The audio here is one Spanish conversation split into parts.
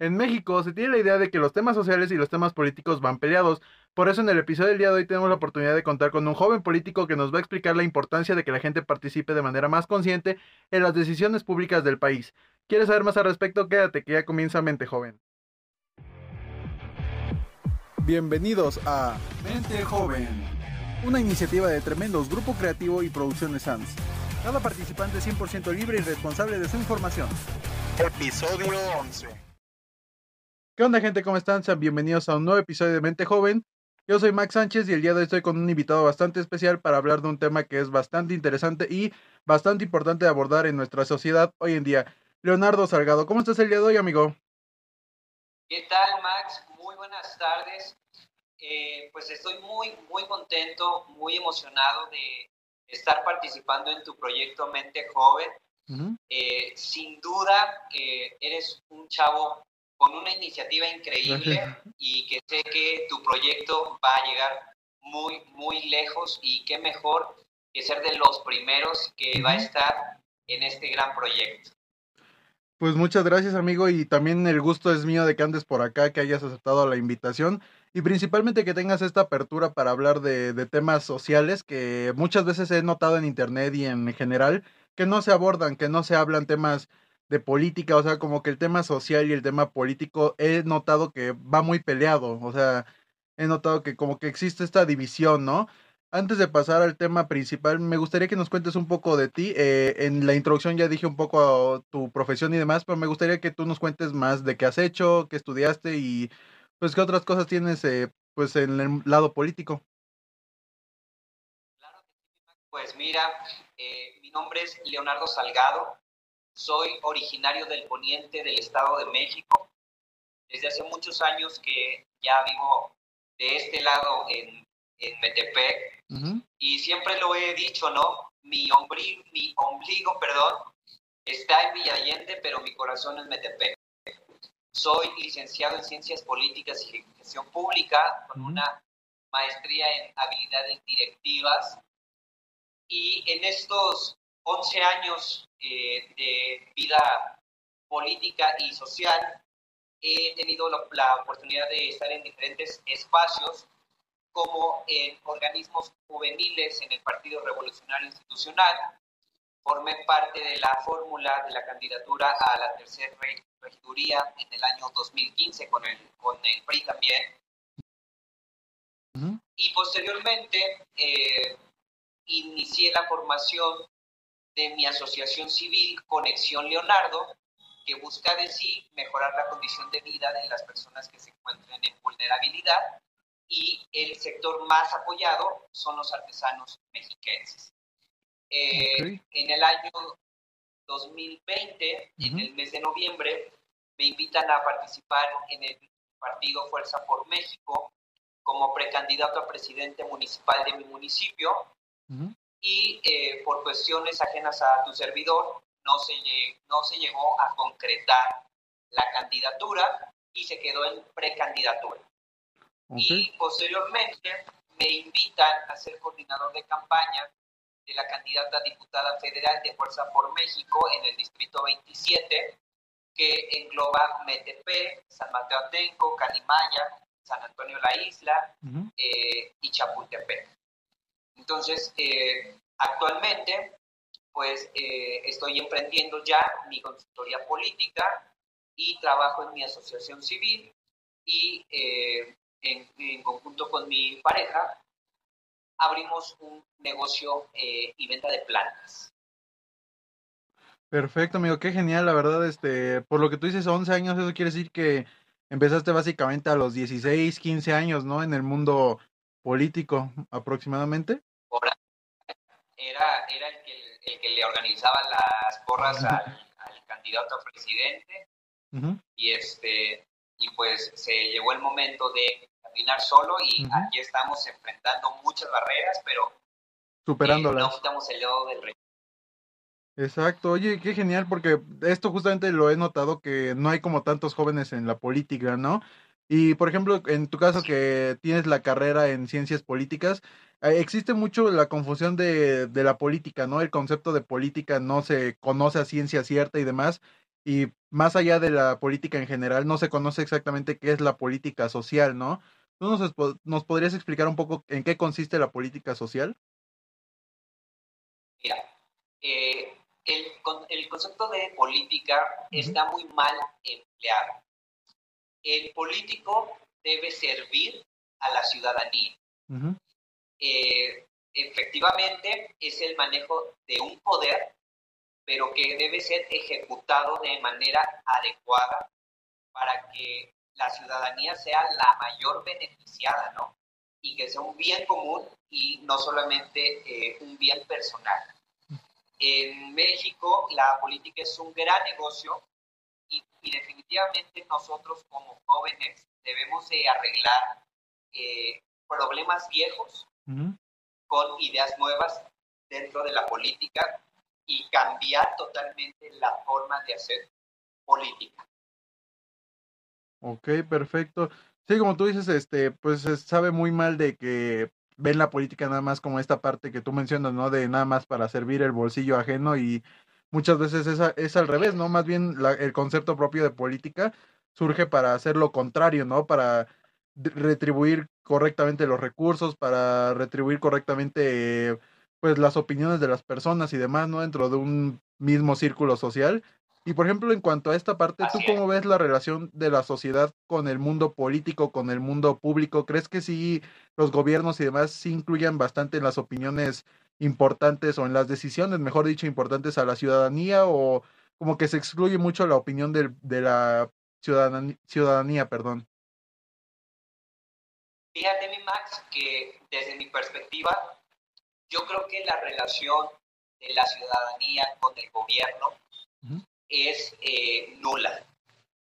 En México se tiene la idea de que los temas sociales y los temas políticos van peleados. Por eso en el episodio del día de hoy tenemos la oportunidad de contar con un joven político que nos va a explicar la importancia de que la gente participe de manera más consciente en las decisiones públicas del país. ¿Quieres saber más al respecto? Quédate que ya comienza Mente Joven. Bienvenidos a Mente Joven, una iniciativa de Tremendos Grupo Creativo y Producciones SANS. Cada participante es 100% libre y responsable de su información. Episodio 11. ¿Qué onda gente? ¿Cómo están? Sean bienvenidos a un nuevo episodio de Mente Joven. Yo soy Max Sánchez y el día de hoy estoy con un invitado bastante especial para hablar de un tema que es bastante interesante y bastante importante de abordar en nuestra sociedad hoy en día. Leonardo Salgado, ¿cómo estás el día de hoy, amigo? ¿Qué tal, Max? Muy buenas tardes. Eh, pues estoy muy, muy contento, muy emocionado de estar participando en tu proyecto Mente Joven. Eh, sin duda, eh, eres un chavo con una iniciativa increíble y que sé que tu proyecto va a llegar muy, muy lejos y qué mejor que ser de los primeros que va a estar en este gran proyecto. Pues muchas gracias amigo y también el gusto es mío de que andes por acá, que hayas aceptado la invitación y principalmente que tengas esta apertura para hablar de, de, temas sociales que muchas veces he notado en internet y en general que no se abordan, que no se hablan temas de política, o sea, como que el tema social y el tema político he notado que va muy peleado, o sea, he notado que como que existe esta división, ¿no? Antes de pasar al tema principal, me gustaría que nos cuentes un poco de ti. Eh, en la introducción ya dije un poco tu profesión y demás, pero me gustaría que tú nos cuentes más de qué has hecho, qué estudiaste y pues qué otras cosas tienes eh, pues en el lado político. Claro, pues mira, eh, mi nombre es Leonardo Salgado, soy originario del poniente del Estado de México. Desde hace muchos años que ya vivo de este lado en, en Metepec. Y siempre lo he dicho, ¿no? Mi, ombligo, mi ombligo, perdón, está en Villallende, pero mi corazón es Metepec. Soy licenciado en Ciencias Políticas y Gestión Pública con una maestría en habilidades directivas. Y en estos 11 años eh, de vida política y social, he tenido la, oportunidad de estar en diferentes espacios, como en organismos juveniles en el Partido Revolucionario Institucional. Formé parte de la fórmula de la candidatura a la tercera regiduría en el año 2015 con el, con el PRI también. Y posteriormente eh, inicié la formación de mi asociación civil Conexión Leonardo, que busca de sí mejorar la condición de vida de las personas que se encuentran en vulnerabilidad y el sector más apoyado son los artesanos mexiquenses. Eh, en el año 2020, en el mes de noviembre, me invitan a participar en el partido Fuerza por México como precandidato a presidente municipal de mi municipio y eh, por cuestiones ajenas a tu servidor no se, no se llegó a concretar la candidatura y se quedó en precandidatura. Y posteriormente me invitan a ser coordinador de campaña de la candidata diputada federal de Fuerza por México en el Distrito 27, que engloba Metepe, San Mateo Atenco, Calimaya, San Antonio La Isla eh, y Chapultepec. Entonces, eh, actualmente, pues eh, estoy emprendiendo ya mi consultoría política y trabajo en mi asociación civil y eh, en, conjunto con mi pareja abrimos un negocio y venta de plantas. Perfecto, amigo, qué genial, la verdad, este, por lo que tú dices, 11 años, eso quiere decir que empezaste básicamente a los 16, 15 años, ¿no? En el mundo político aproximadamente era, era el, que, el que le organizaba las porras al, candidato a presidente y este y pues se llegó el momento de caminar solo y aquí estamos enfrentando muchas barreras, pero superándolas. no quitamos el dedo del rey. Exacto, oye, qué genial, porque esto justamente lo he notado que no hay como tantos jóvenes en la política, ¿no? Y por ejemplo, en tu caso que tienes la carrera en ciencias políticas, eh, existe mucho la confusión de, de, la política, ¿no? El concepto de política no se conoce a ciencia cierta y demás. y más allá de la política en general, no se conoce exactamente qué es la política social, ¿no? ¿Tú nos, nos podrías explicar un poco en qué consiste la política social? Mira, eh, el, el, concepto de política está muy mal empleado. El político debe servir a la ciudadanía. Eh, efectivamente, es el manejo de un poder, pero que debe ser ejecutado de manera adecuada para que la ciudadanía sea la mayor beneficiada, ¿no? Y que sea un bien común y no solamente eh, un bien personal. En México la política es un gran negocio y, definitivamente nosotros como jóvenes debemos de arreglar eh, problemas viejos con ideas nuevas dentro de la política y cambiar totalmente la forma de hacer política. Ok, perfecto. Sí, como tú dices, este, pues se sabe muy mal de que ven la política nada más como esta parte que tú mencionas, ¿no? De nada más para servir el bolsillo ajeno y muchas veces es, es al revés, ¿no? Más bien el concepto propio de política surge para hacer lo contrario, ¿no? Para retribuir correctamente los recursos, para retribuir correctamente pues las opiniones de las personas y demás, ¿no? Dentro de un mismo círculo social y por ejemplo, en cuanto a esta parte, ¿tú cómo ves la relación de la sociedad con el mundo político, con el mundo público? ¿Crees que sí los gobiernos y demás sí incluyan bastante en las opiniones importantes o en las decisiones, mejor dicho, importantes a la ciudadanía o como que se excluye mucho la opinión de, de la ciudadanía, ciudadanía, perdón? Fíjate, mi Max, que desde mi perspectiva, yo creo que la relación de la ciudadanía con el gobierno es eh, nula.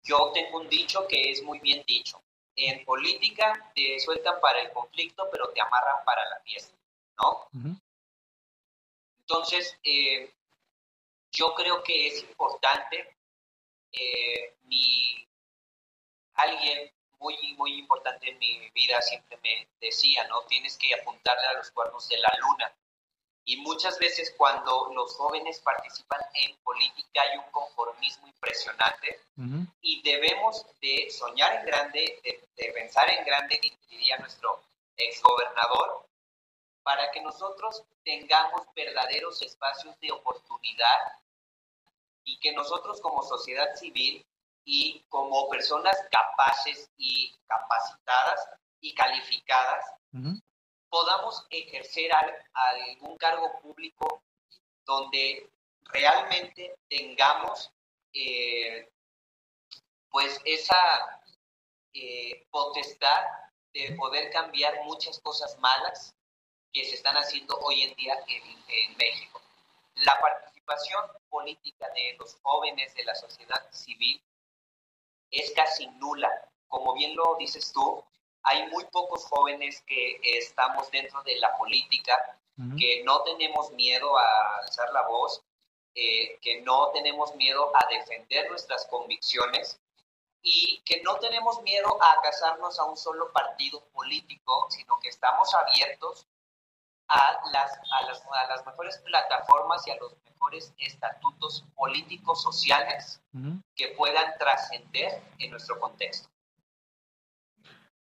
Yo tengo un dicho que es muy bien dicho. En política te sueltan para el conflicto, pero te amarran para la fiesta, ¿no? Entonces, eh, yo creo que es importante, eh, mi, alguien muy, muy importante en mi vida siempre me decía, ¿no? Tienes que apuntarle a los cuernos de la luna. Y muchas veces cuando los jóvenes participan en política hay un conformismo impresionante y debemos de soñar en grande, de, pensar en grande, diría nuestro exgobernador, para que nosotros tengamos verdaderos espacios de oportunidad y que nosotros como sociedad civil y como personas capaces y capacitadas y calificadas, podamos ejercer algún cargo público donde realmente tengamos eh, pues esa eh, potestad de poder cambiar muchas cosas malas que se están haciendo hoy en día en, México. La participación política de los jóvenes de la sociedad civil es casi nula. Como bien lo dices tú, hay muy pocos jóvenes que estamos dentro de la política, que no tenemos miedo a alzar la voz, eh, que no tenemos miedo a defender nuestras convicciones y que no tenemos miedo a casarnos a un solo partido político, sino que estamos abiertos a las, a las, a las mejores plataformas y a los mejores estatutos políticos sociales que puedan trascender en nuestro contexto.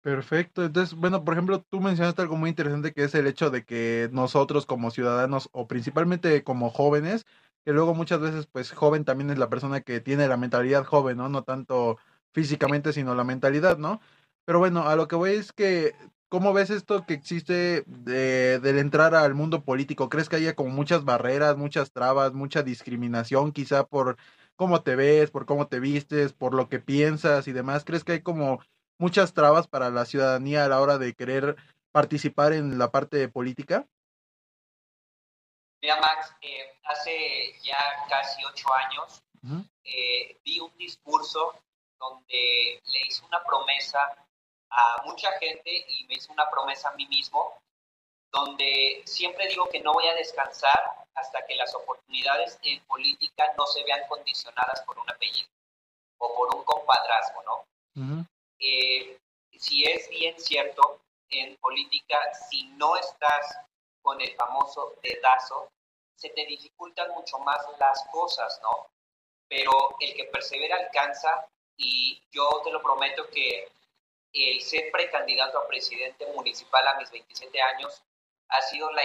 Perfecto. Entonces, bueno, por ejemplo, tú mencionaste algo muy interesante que es el hecho de que nosotros como ciudadanos o principalmente como jóvenes, que luego muchas veces pues joven también es la persona que tiene la mentalidad joven, ¿no? No tanto físicamente, sino la mentalidad, ¿no? Pero bueno, a lo que voy es que, ¿cómo ves esto que existe de, del entrar al mundo político? ¿Crees que haya como muchas barreras, muchas trabas, mucha discriminación quizá por cómo te ves, por cómo te vistes, por lo que piensas y demás? ¿Crees que hay como muchas trabas para la ciudadanía a la hora de querer participar en la parte de política? Mira, Max, eh, hace ya casi ocho años eh, di un discurso donde le hice una promesa a mucha gente y me hice una promesa a mí mismo, donde siempre digo que no voy a descansar hasta que las oportunidades en política no se vean condicionadas por un apellido o por un compadrazgo, ¿no? Eh, si es bien cierto, en política, si no estás con el famoso dedazo, se te dificultan mucho más las cosas, ¿no? pero el que persevera alcanza y yo te lo prometo que el ser precandidato a presidente municipal a mis 27 años ha sido la,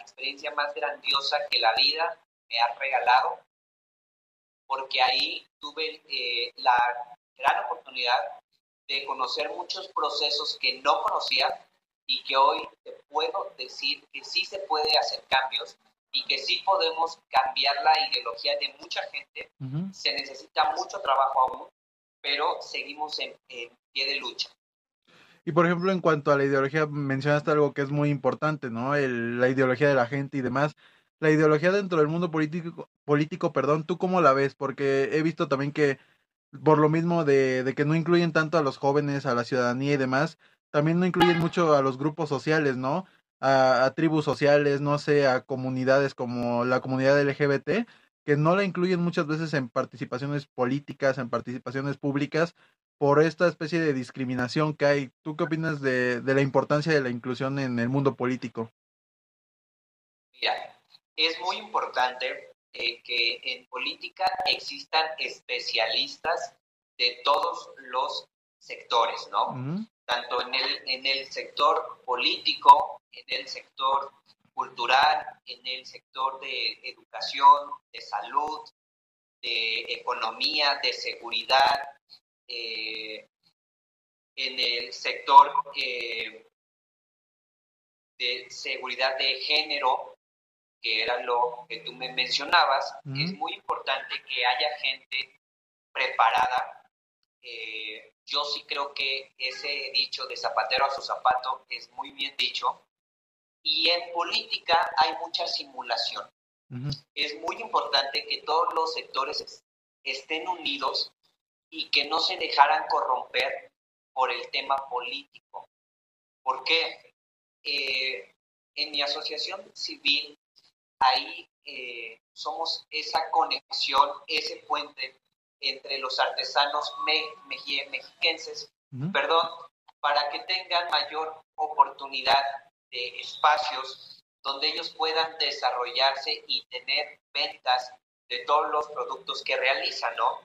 experiencia más grandiosa que la vida me ha regalado, porque ahí tuve eh, la gran oportunidad de conocer muchos procesos que no conocía y que hoy te puedo decir que sí se puede hacer cambios y que sí podemos cambiar la ideología de mucha gente. Se necesita mucho trabajo aún, pero seguimos en, pie de lucha. Y por ejemplo, en cuanto a la ideología, mencionaste algo que es muy importante, ¿no? la ideología de la gente y demás. La ideología dentro del mundo político, político, perdón, ¿tú cómo la ves? Porque he visto también que por lo mismo de, de que no incluyen tanto a los jóvenes, a la ciudadanía y demás, también no incluyen mucho a los grupos sociales, ¿no? A, tribus sociales, no sé, a comunidades como la comunidad LGBT, que no la incluyen muchas veces en participaciones políticas, en participaciones públicas, por esta especie de discriminación que hay. ¿Tú qué opinas de, de la importancia de la inclusión en el mundo político? Mira, es muy importante eh, que en política existan especialistas de todos los sectores, ¿no? Tanto en el, en el sector político, en el sector cultural, en el sector de educación, de salud, de economía, de seguridad, eh, en el sector eh, de seguridad de género, que era lo que tú me mencionabas, es muy importante que haya gente preparada. Eh, yo sí creo que ese dicho de zapatero a su zapato es muy bien dicho. Y en política hay mucha simulación. Es muy importante que todos los sectores estén unidos y que no se dejaran corromper por el tema político. ¿Por qué? Eh, en mi asociación civil ahí eh, somos esa conexión, ese puente entre los artesanos mexiquenses, perdón, para que tengan mayor oportunidad de espacios donde ellos puedan desarrollarse y tener ventas de todos los productos que realizan, ¿no?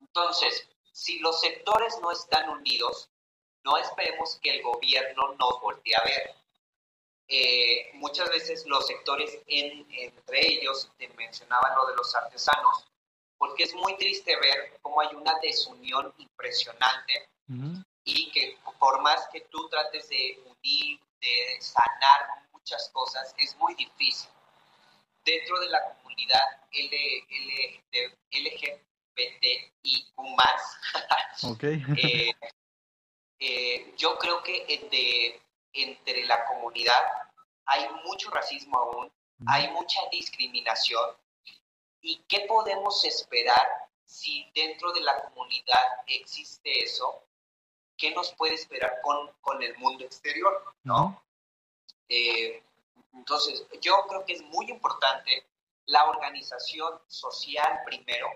Entonces, si los sectores no están unidos, no esperemos que el gobierno nos voltee a ver. Eh, muchas veces los sectores, entre ellos, te mencionaban lo de los artesanos, porque es muy triste ver cómo hay una desunión impresionante y que por más que tú trates de unir, de sanar muchas cosas, es muy difícil. Dentro de la comunidad LGBTIQ+, okay. Eh, eh, yo creo que de entre la comunidad, hay mucho racismo aún, hay mucha discriminación. ¿Y qué podemos esperar si dentro de la comunidad existe eso? ¿Qué nos puede esperar con, con el mundo exterior? ¿no? Eh, entonces, yo creo que es muy importante la organización social primero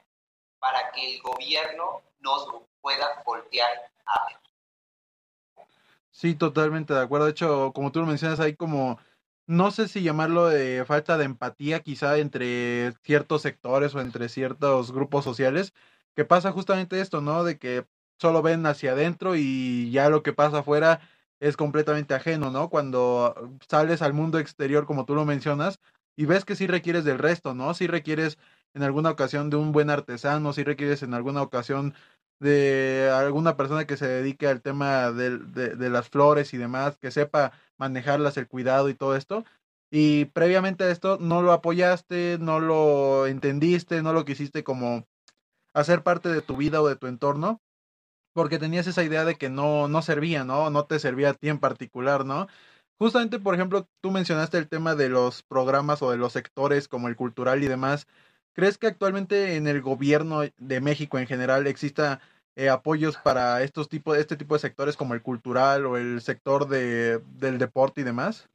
para que el gobierno nos pueda voltear a ver. Sí, totalmente de acuerdo. De hecho, como tú lo mencionas, hay como, no sé si llamarlo de falta de empatía quizá entre ciertos sectores o entre ciertos grupos sociales, que pasa justamente esto, ¿no? De que solo ven hacia adentro y ya lo que pasa afuera es completamente ajeno, ¿no? Cuando sales al mundo exterior, como tú lo mencionas, y ves que sí requieres del resto, ¿no? Sí requieres en alguna ocasión de un buen artesano, sí requieres en alguna ocasión de alguna persona que se dedique al tema de, de, las flores y demás, que sepa manejarlas, el cuidado y todo esto. Y previamente a esto no lo apoyaste, no lo entendiste, no lo quisiste como hacer parte de tu vida o de tu entorno, porque tenías esa idea de que no, no servía, ¿no? No te servía a ti en particular, ¿no? Justamente, por ejemplo, tú mencionaste el tema de los programas o de los sectores como el cultural y demás. ¿Crees que actualmente en el gobierno de México en general exista eh, apoyos para estos tipos, este tipo de sectores como el cultural o el sector de, del deporte y demás?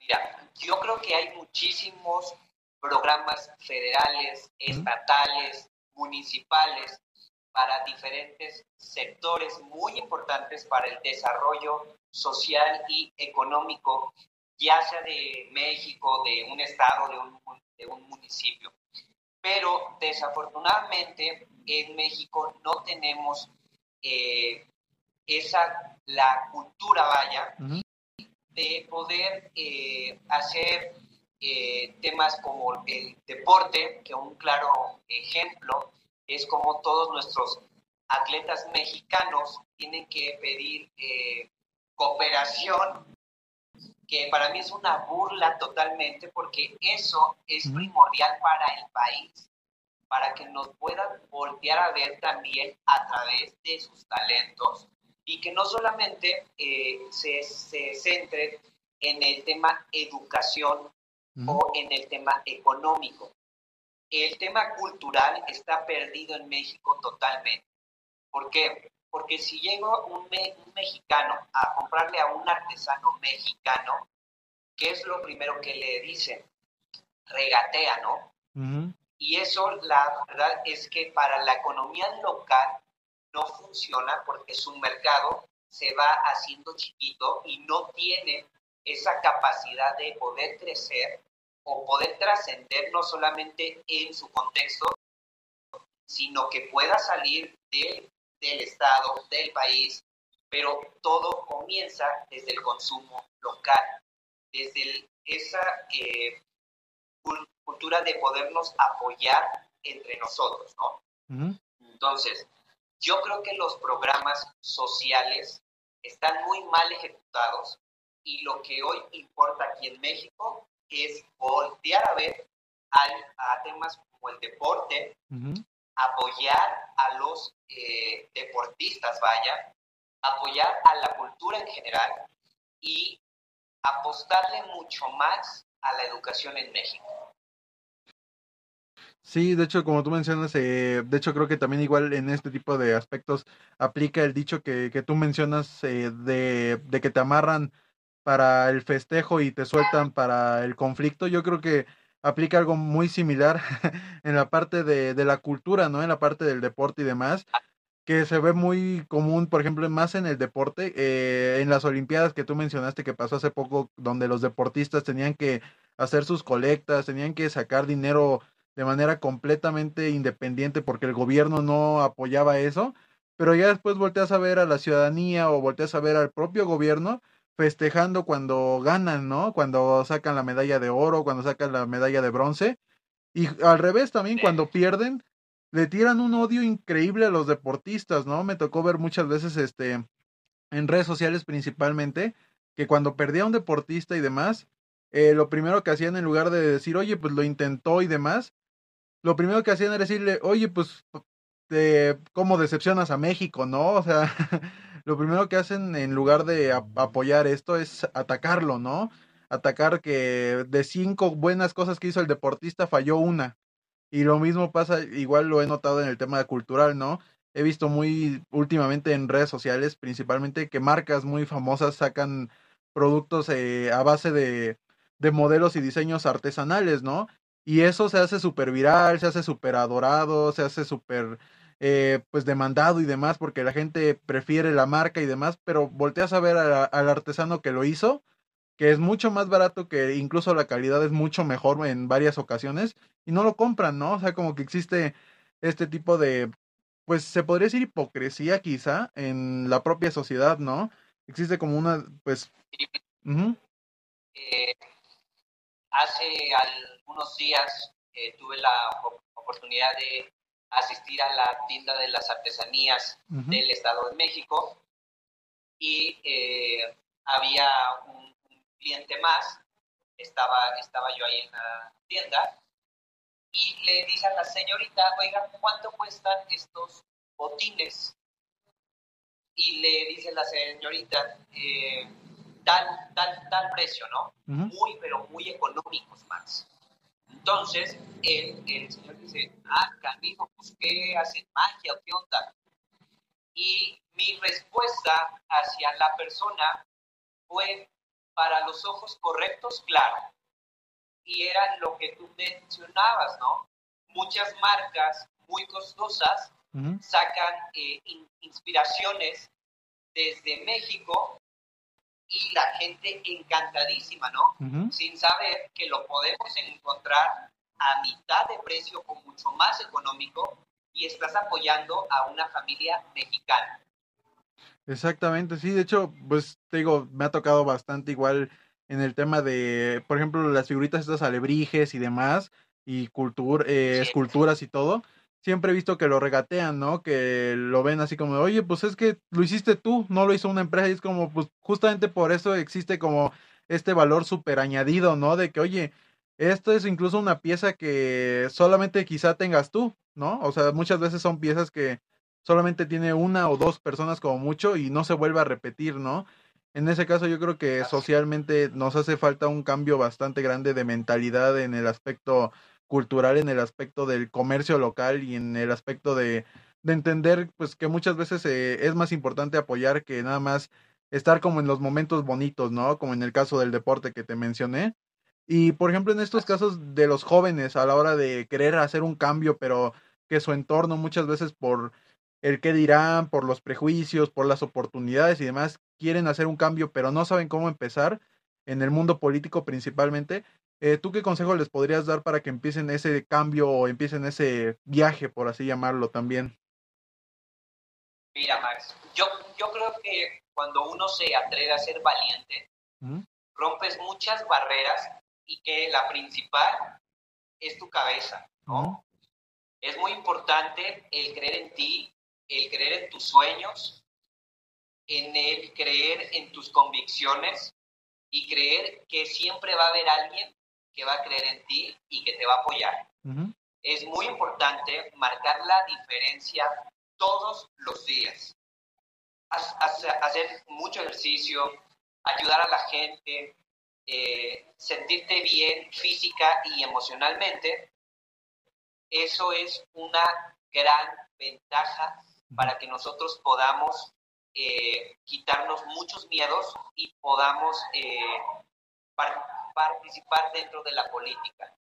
Mira, yo creo que hay muchísimos programas federales, estatales, municipales, para diferentes sectores muy importantes para el desarrollo social y económico, ya sea de México, de un estado, de un, un municipio. Pero desafortunadamente en México no tenemos eh, esa, la cultura, vaya, de poder eh, hacer eh, temas como el deporte, que un claro ejemplo es como todos nuestros atletas mexicanos tienen que pedir cooperación que para mí es una burla totalmente porque eso es primordial para el país, para que nos puedan voltear a ver también a través de sus talentos y que no solamente eh, se, se centre en el tema educación o en el tema económico. El tema cultural está perdido en México totalmente. ¿Por qué? Porque si llega un, mexicano a comprarle a un artesano mexicano, ¿qué es lo primero que le dicen? Regatea, ¿no? Y eso, la verdad es que para la economía local no funciona porque su mercado se va haciendo chiquito y no tiene esa capacidad de poder crecer o poder trascender no solamente en su contexto, sino que pueda salir de del Estado, del país, pero todo comienza desde el consumo local, desde esa eh, cultura de podernos apoyar entre nosotros, ¿no? Entonces, yo creo que los programas sociales están muy mal ejecutados y lo que hoy importa aquí en México es voltear a ver a, temas como el deporte, apoyar a los eh, deportistas, vaya, apoyar a la cultura en general y apostarle mucho más a la educación en México. Sí, de hecho, como tú mencionas, eh, de hecho creo que también igual en este tipo de aspectos aplica el dicho que, que tú mencionas eh, de, de, que te amarran para el festejo y te sueltan para el conflicto. Yo creo que aplica algo muy similar en la parte de, de, la cultura, ¿no? En la parte del deporte y demás, que se ve muy común, por ejemplo, más en el deporte, eh, en las Olimpiadas que tú mencionaste que pasó hace poco, donde los deportistas tenían que hacer sus colectas, tenían que sacar dinero de manera completamente independiente porque el gobierno no apoyaba eso, pero ya después volteas a ver a la ciudadanía o volteas a ver al propio gobierno festejando cuando ganan, ¿no? Cuando sacan la medalla de oro, cuando sacan la medalla de bronce. Y al revés también, cuando pierden, le tiran un odio increíble a los deportistas, ¿no? Me tocó ver muchas veces, este, en redes sociales principalmente, que cuando perdía un deportista y demás, eh, lo primero que hacían en lugar de decir, oye, pues lo intentó y demás, lo primero que hacían era decirle, oye, pues, te, ¿cómo decepcionas a México, no? O sea, lo primero que hacen en lugar de apoyar esto es atacarlo, ¿no? Atacar que de cinco buenas cosas que hizo el deportista falló una. Y lo mismo pasa, igual lo he notado en el tema cultural, ¿no? He visto muy últimamente en redes sociales, principalmente, que marcas muy famosas sacan productos eh, a base de, de modelos y diseños artesanales, ¿no? Y eso se hace súper viral, se hace súper adorado, se hace súper eh, pues demandado y demás porque la gente prefiere la marca y demás, pero volteas a ver al artesano que lo hizo, que es mucho más barato que incluso la calidad es mucho mejor en varias ocasiones y no lo compran, ¿no? O sea, como que existe este tipo de, pues se podría decir hipocresía quizá en la propia sociedad, ¿no? Existe como una, pues... Eh, hace algunos días eh, tuve la oportunidad de asistir a la tienda de las artesanías del Estado de México y eh, había un, cliente más, estaba, estaba yo ahí en la tienda y le dice a la señorita, oiga, ¿cuánto cuestan estos botines? Y le dice la señorita, eh, tal, tal, tal precio, ¿no? Muy, pero muy económicos más. Entonces, el, el señor dice, ah, canijo, pues qué hacen magia o qué onda. Y mi respuesta hacia la persona fue para los ojos correctos, claro. Y era lo que tú mencionabas, ¿no? Muchas marcas muy costosas sacan eh, inspiraciones desde México y la gente encantadísima, ¿no? Sin saber que lo podemos encontrar a mitad de precio o mucho más económico y estás apoyando a una familia mexicana. Exactamente, sí, de hecho, pues te digo, me ha tocado bastante igual en el tema de, por ejemplo, las figuritas estas alebrijes y demás, y cultura, eh, esculturas y todo, siempre he visto que lo regatean, ¿no? Que lo ven así como, oye, pues es que lo hiciste tú, no lo hizo una empresa, y es como, pues justamente por eso existe como este valor súper añadido, ¿no? De que, oye, esto es incluso una pieza que solamente quizá tengas tú, ¿no? O sea, muchas veces son piezas que solamente tiene una o dos personas como mucho y no se vuelve a repetir, ¿no? En ese caso yo creo que socialmente nos hace falta un cambio bastante grande de mentalidad en el aspecto cultural, en el aspecto del comercio local y en el aspecto de, de entender pues que muchas veces eh, es más importante apoyar que nada más estar como en los momentos bonitos, ¿no? Como en el caso del deporte que te mencioné. Y por ejemplo en estos casos de los jóvenes a la hora de querer hacer un cambio, pero que su entorno muchas veces por el qué dirán, por los prejuicios, por las oportunidades y demás, quieren hacer un cambio, pero no saben cómo empezar en el mundo político principalmente. Eh, ¿Tú qué consejo les podrías dar para que empiecen ese cambio o empiecen ese viaje, por así llamarlo también? Mira, Max, yo, yo creo que cuando uno se atreve a ser valiente, rompes muchas barreras y que la principal es tu cabeza, ¿no? Es muy importante el creer en ti, el creer en tus sueños, en el creer en tus convicciones y creer que siempre va a haber alguien que va a creer en ti y que te va a apoyar. Es muy importante marcar la diferencia todos los días. Hacer mucho ejercicio, ayudar a la gente, eh, sentirte bien física y emocionalmente, eso es una gran ventaja para que nosotros podamos eh, quitarnos muchos miedos y podamos eh, participar dentro de la política.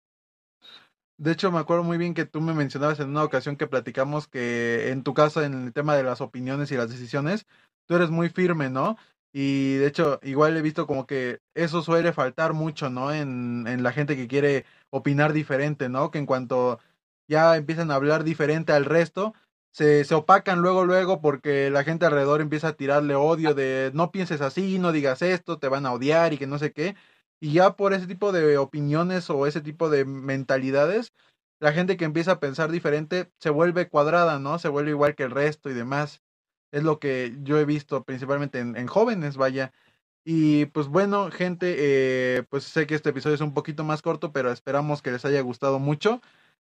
De hecho, me acuerdo muy bien que tú me mencionabas en una ocasión que platicamos que en tu caso, en el tema de las opiniones y las decisiones, tú eres muy firme, ¿no? Y de hecho, igual he visto como que eso suele faltar mucho, ¿no? En, en la gente que quiere opinar diferente, ¿no? Que en cuanto ya empiezan a hablar diferente al resto, se, se opacan luego, luego, porque la gente alrededor empieza a tirarle odio de no pienses así, no digas esto, te van a odiar y que no sé qué. Y ya por ese tipo de opiniones o ese tipo de mentalidades, la gente que empieza a pensar diferente se vuelve cuadrada, ¿no? Se vuelve igual que el resto y demás. Es lo que yo he visto principalmente en, jóvenes, vaya. Y pues bueno, gente, eh, pues sé que este episodio es un poquito más corto, pero esperamos que les haya gustado mucho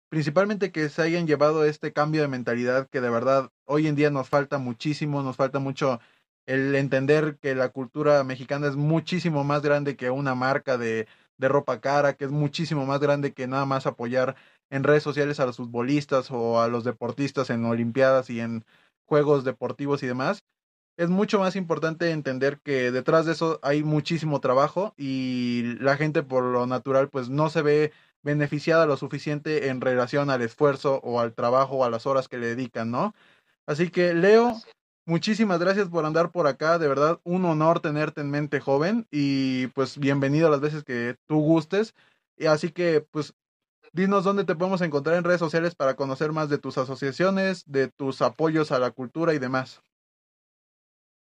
principalmente que se hayan llevado este cambio de mentalidad que de verdad hoy en día nos falta muchísimo, nos falta mucho el entender que la cultura mexicana es muchísimo más grande que una marca de, de ropa cara, que es muchísimo más grande que nada más apoyar en redes sociales a los futbolistas o a los deportistas en Olimpiadas y en juegos deportivos y demás. Es mucho más importante entender que detrás de eso hay muchísimo trabajo y la gente por lo natural pues no se ve beneficiada lo suficiente en relación al esfuerzo o al trabajo o a las horas que le dedican, ¿no? Así que, Leo, muchísimas gracias por andar por acá, de verdad, un honor tenerte en mente joven y pues bienvenido a las veces que tú gustes. Y así que, pues, dinos dónde te podemos encontrar en redes sociales para conocer más de tus asociaciones, de tus apoyos a la cultura y demás.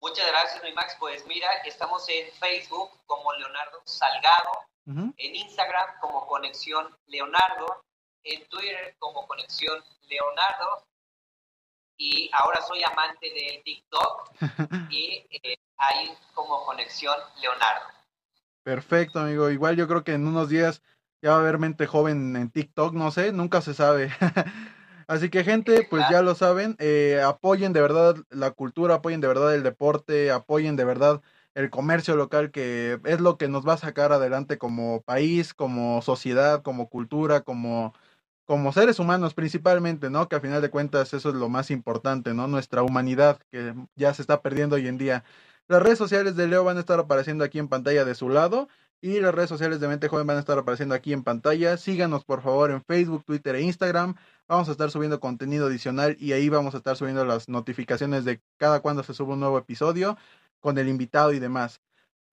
Muchas gracias, mi Max. Pues mira, estamos en Facebook como Leonardo Salgado, en Instagram como Conexión Leonardo, en Twitter como Conexión Leonardo, y ahora soy amante de TikTok y eh, ahí como Conexión Leonardo. Perfecto, amigo. Igual yo creo que en unos días ya va a haber mente joven en TikTok, no sé, nunca se sabe. Así que gente, pues ya lo saben, eh, apoyen de verdad la cultura, apoyen de verdad el deporte, apoyen de verdad el comercio local, que es lo que nos va a sacar adelante como país, como sociedad, como cultura, como, como seres humanos principalmente, ¿no? Que a final de cuentas eso es lo más importante, ¿no? Nuestra humanidad, que ya se está perdiendo hoy en día. Las redes sociales de Leo van a estar apareciendo aquí en pantalla de su lado y las redes sociales de Mente Joven van a estar apareciendo aquí en pantalla. Síganos por favor en Facebook, Twitter e Instagram. Vamos a estar subiendo contenido adicional y ahí vamos a estar subiendo las notificaciones de cada cuando se sube un nuevo episodio con el invitado y demás.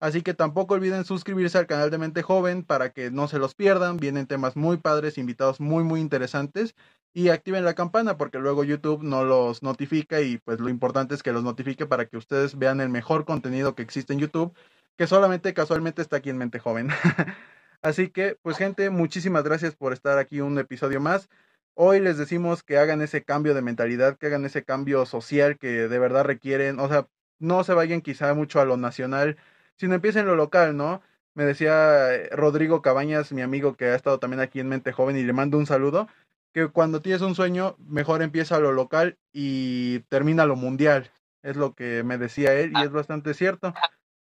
Así que tampoco olviden suscribirse al canal de Mente Joven para que no se los pierdan. Vienen temas muy padres, invitados muy, muy interesantes. Y activen la campana porque luego YouTube no los notifica y pues lo importante es que los notifique para que ustedes vean el mejor contenido que existe en YouTube, que solamente casualmente está aquí en Mente Joven. Así que, pues gente, muchísimas gracias por estar aquí un episodio más. Hoy les decimos que hagan ese cambio de mentalidad, que hagan ese cambio social que de verdad requieren. O sea, no se vayan quizá mucho a lo nacional sino empieza en lo local, ¿no? Me decía eh, Rodrigo Cabañas, mi amigo que ha estado también aquí en Mente Joven y le mando un saludo, que cuando tienes un sueño, mejor empieza lo local y termina lo mundial. Es lo que me decía él y es bastante cierto.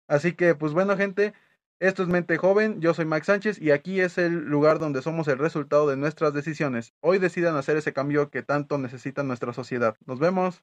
Así que, pues bueno, gente, esto es Mente Joven, yo soy Max Sánchez y aquí es el lugar donde somos el resultado de nuestras decisiones. Hoy decidan hacer ese cambio que tanto necesita nuestra sociedad. Nos vemos.